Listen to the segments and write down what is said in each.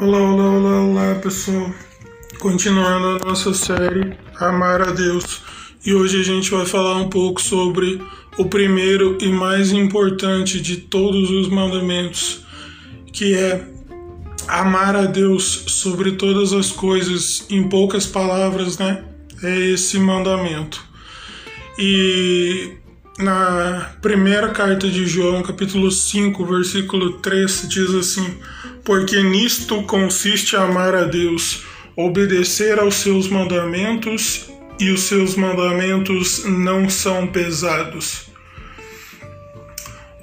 Olá, olá, olá, olá, pessoal. Continuando a nossa série Amar a Deus. E hoje a gente vai falar um pouco sobre o primeiro e mais importante de todos os mandamentos, que é amar a Deus sobre todas as coisas, em poucas palavras, né? É esse mandamento. E na primeira carta de João, capítulo 5, versículo 3, diz assim: Porque nisto consiste amar a Deus, obedecer aos seus mandamentos, e os seus mandamentos não são pesados.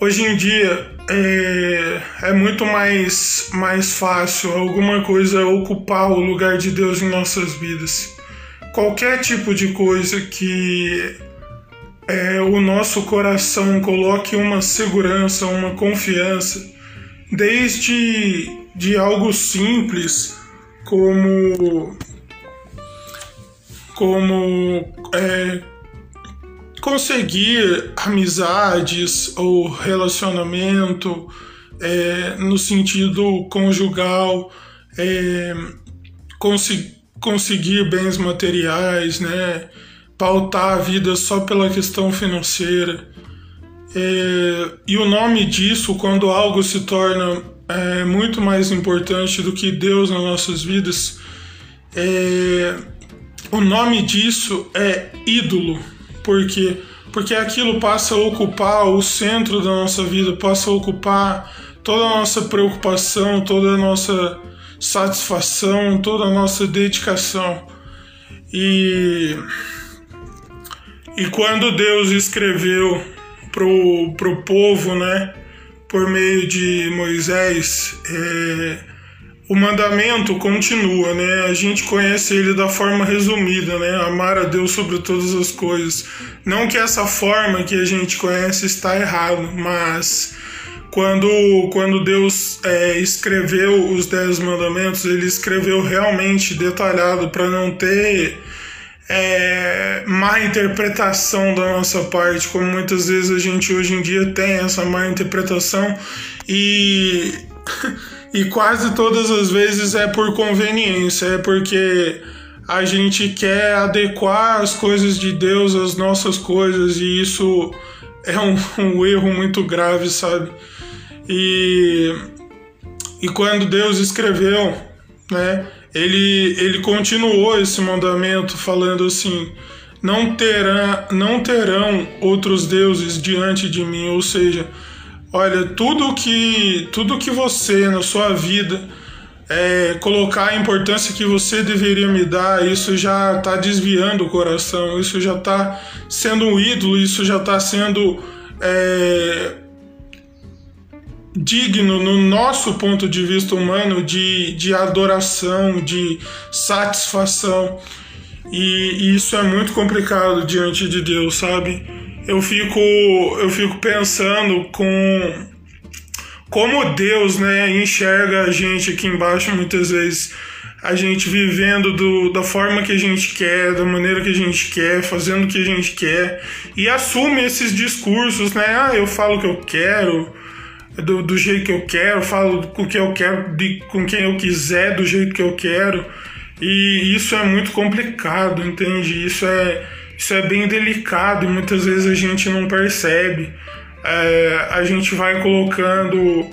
Hoje em dia é, é muito mais, mais fácil alguma coisa ocupar o lugar de Deus em nossas vidas. Qualquer tipo de coisa que é, o nosso coração coloque uma segurança, uma confiança, desde de algo simples como como é, conseguir amizades ou relacionamento é, no sentido conjugal, é, conseguir bens materiais, né? Pautar a vida só pela questão financeira. É, e o nome disso, quando algo se torna é, muito mais importante do que Deus nas nossas vidas, é, o nome disso é ídolo. Por quê? Porque aquilo passa a ocupar o centro da nossa vida, passa a ocupar toda a nossa preocupação, toda a nossa satisfação, toda a nossa dedicação. E e quando Deus escreveu pro, pro povo, né, por meio de Moisés, é, o mandamento continua, né? A gente conhece ele da forma resumida, né? Amar a Deus sobre todas as coisas. Não que essa forma que a gente conhece está errado, mas quando, quando Deus é, escreveu os dez mandamentos, ele escreveu realmente detalhado para não ter é, má interpretação da nossa parte, como muitas vezes a gente hoje em dia tem essa má interpretação e, e quase todas as vezes é por conveniência, é porque a gente quer adequar as coisas de Deus às nossas coisas e isso é um, um erro muito grave, sabe? E, e quando Deus escreveu, né? Ele, ele continuou esse mandamento falando assim: não, terá, não terão outros deuses diante de mim, ou seja, olha, tudo que, tudo que você na sua vida é, colocar a importância que você deveria me dar, isso já está desviando o coração, isso já está sendo um ídolo, isso já está sendo. É, digno, no nosso ponto de vista humano, de, de adoração, de satisfação. E, e isso é muito complicado diante de Deus, sabe? Eu fico, eu fico pensando com como Deus né, enxerga a gente aqui embaixo muitas vezes a gente vivendo do, da forma que a gente quer, da maneira que a gente quer, fazendo o que a gente quer e assume esses discursos, né? Ah, eu falo o que eu quero, do, do jeito que eu quero, falo com o que eu quero, de, com quem eu quiser, do jeito que eu quero. E isso é muito complicado, entende? Isso é, isso é bem delicado e muitas vezes a gente não percebe. É, a gente vai colocando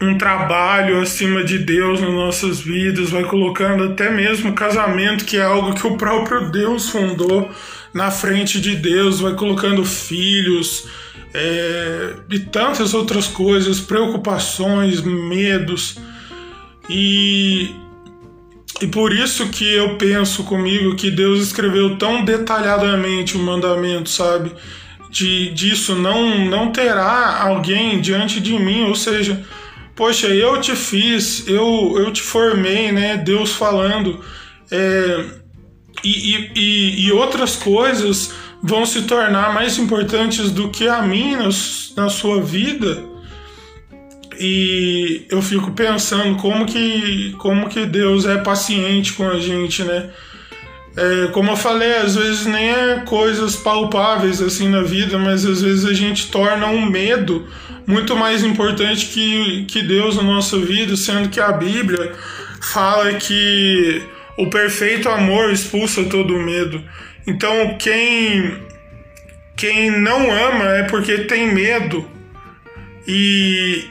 um trabalho acima de Deus nas nossas vidas, vai colocando até mesmo casamento, que é algo que o próprio Deus fundou na frente de Deus, vai colocando filhos é, e tantas outras coisas, preocupações, medos. E, e por isso que eu penso comigo que Deus escreveu tão detalhadamente o mandamento, sabe? De, disso não, não terá alguém diante de mim, ou seja, poxa, eu te fiz, eu, eu te formei, né? Deus falando. É, e, e, e outras coisas vão se tornar mais importantes do que a mim na sua vida. E eu fico pensando como que, como que Deus é paciente com a gente, né? É, como eu falei, às vezes nem é coisas palpáveis assim na vida, mas às vezes a gente torna um medo muito mais importante que, que Deus na nossa vida, sendo que a Bíblia fala que o perfeito amor expulsa todo o medo. Então, quem, quem não ama é porque tem medo e,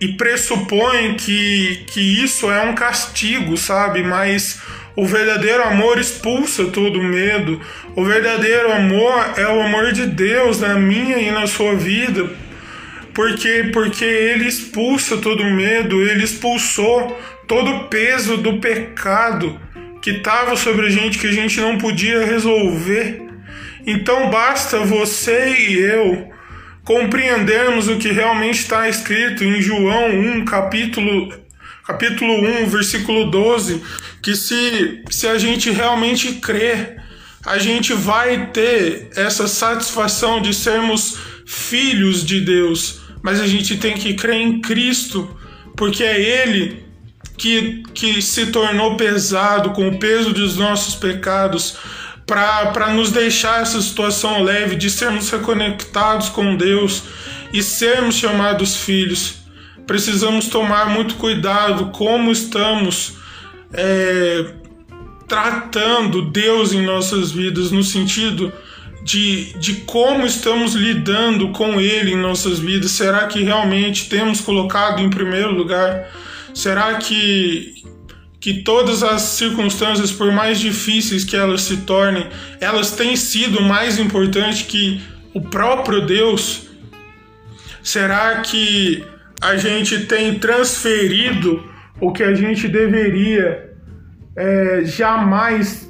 e pressupõe que, que isso é um castigo, sabe? Mas o verdadeiro amor expulsa todo medo. O verdadeiro amor é o amor de Deus na minha e na sua vida. Porque porque ele expulsa todo medo, ele expulsou todo o peso do pecado que estava sobre a gente que a gente não podia resolver. Então basta você e eu compreendermos o que realmente está escrito em João 1, capítulo capítulo 1, versículo 12, que se, se a gente realmente crer, a gente vai ter essa satisfação de sermos filhos de Deus, mas a gente tem que crer em Cristo, porque é Ele que, que se tornou pesado com o peso dos nossos pecados para nos deixar essa situação leve de sermos reconectados com Deus e sermos chamados filhos precisamos tomar muito cuidado como estamos é, tratando Deus em nossas vidas, no sentido de, de como estamos lidando com Ele em nossas vidas. Será que realmente temos colocado em primeiro lugar? Será que, que todas as circunstâncias, por mais difíceis que elas se tornem, elas têm sido mais importantes que o próprio Deus? Será que a gente tem transferido o que a gente deveria é, jamais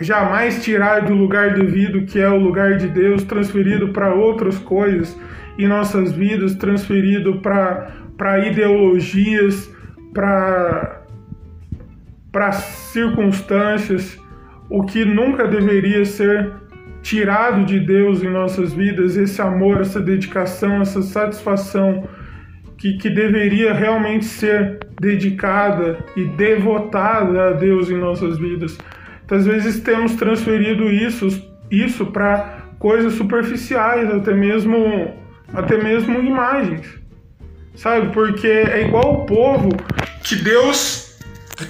jamais tirar do lugar devido, que é o lugar de Deus, transferido para outras coisas em nossas vidas, transferido para ideologias, para circunstâncias, o que nunca deveria ser tirado de Deus em nossas vidas, esse amor, essa dedicação, essa satisfação que, que deveria realmente ser dedicada e devotada a Deus em nossas vidas. Às vezes temos transferido isso, isso para coisas superficiais, até mesmo, até mesmo imagens, sabe? Porque é igual o povo que Deus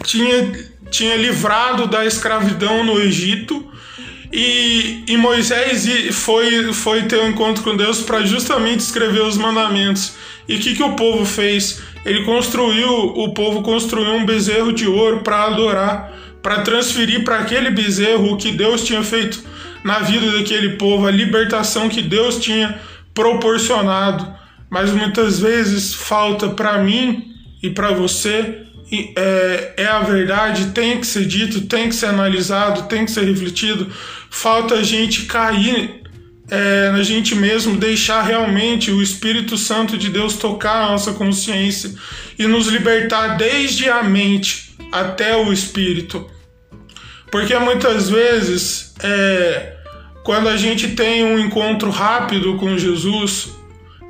tinha, tinha livrado da escravidão no Egito e, e Moisés foi, foi ter um encontro com Deus para justamente escrever os mandamentos. E o que, que o povo fez? Ele construiu, o povo construiu um bezerro de ouro para adorar, para transferir para aquele bezerro o que Deus tinha feito na vida daquele povo, a libertação que Deus tinha proporcionado. Mas muitas vezes falta para mim e para você é, é, a verdade, tem que ser dito, tem que ser analisado, tem que ser refletido. Falta a gente cair é, na gente mesmo, deixar realmente o Espírito Santo de Deus tocar a nossa consciência e nos libertar desde a mente até o espírito. Porque muitas vezes, é, quando a gente tem um encontro rápido com Jesus,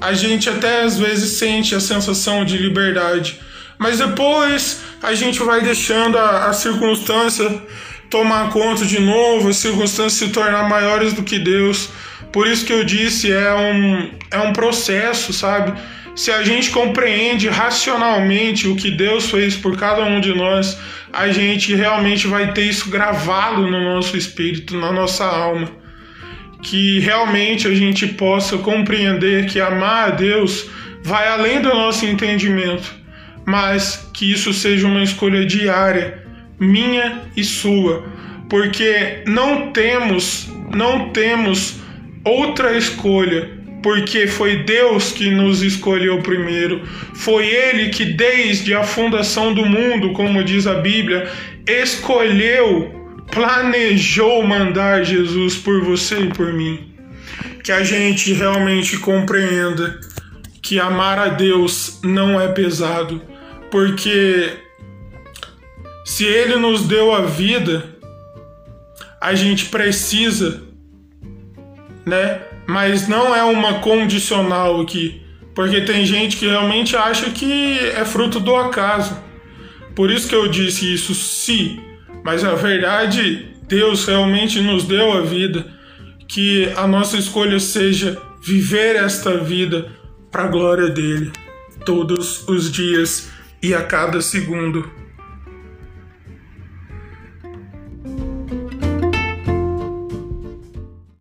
a gente até às vezes sente a sensação de liberdade mas depois a gente vai deixando a, a circunstância tomar conta de novo, as circunstâncias se tornar maiores do que Deus. Por isso que eu disse, é um, é um processo, sabe? Se a gente compreende racionalmente o que Deus fez por cada um de nós, a gente realmente vai ter isso gravado no nosso espírito, na nossa alma. Que realmente a gente possa compreender que amar a Deus vai além do nosso entendimento mas que isso seja uma escolha diária, minha e sua, porque não temos, não temos outra escolha, porque foi Deus que nos escolheu primeiro, foi Ele que desde a fundação do mundo, como diz a Bíblia, escolheu, planejou mandar Jesus por você e por mim. Que a gente realmente compreenda que amar a Deus não é pesado, porque se Ele nos deu a vida, a gente precisa, né? Mas não é uma condicional aqui, porque tem gente que realmente acha que é fruto do acaso. Por isso que eu disse isso, se, mas a verdade Deus realmente nos deu a vida, que a nossa escolha seja viver esta vida para a glória dele, todos os dias e a cada segundo.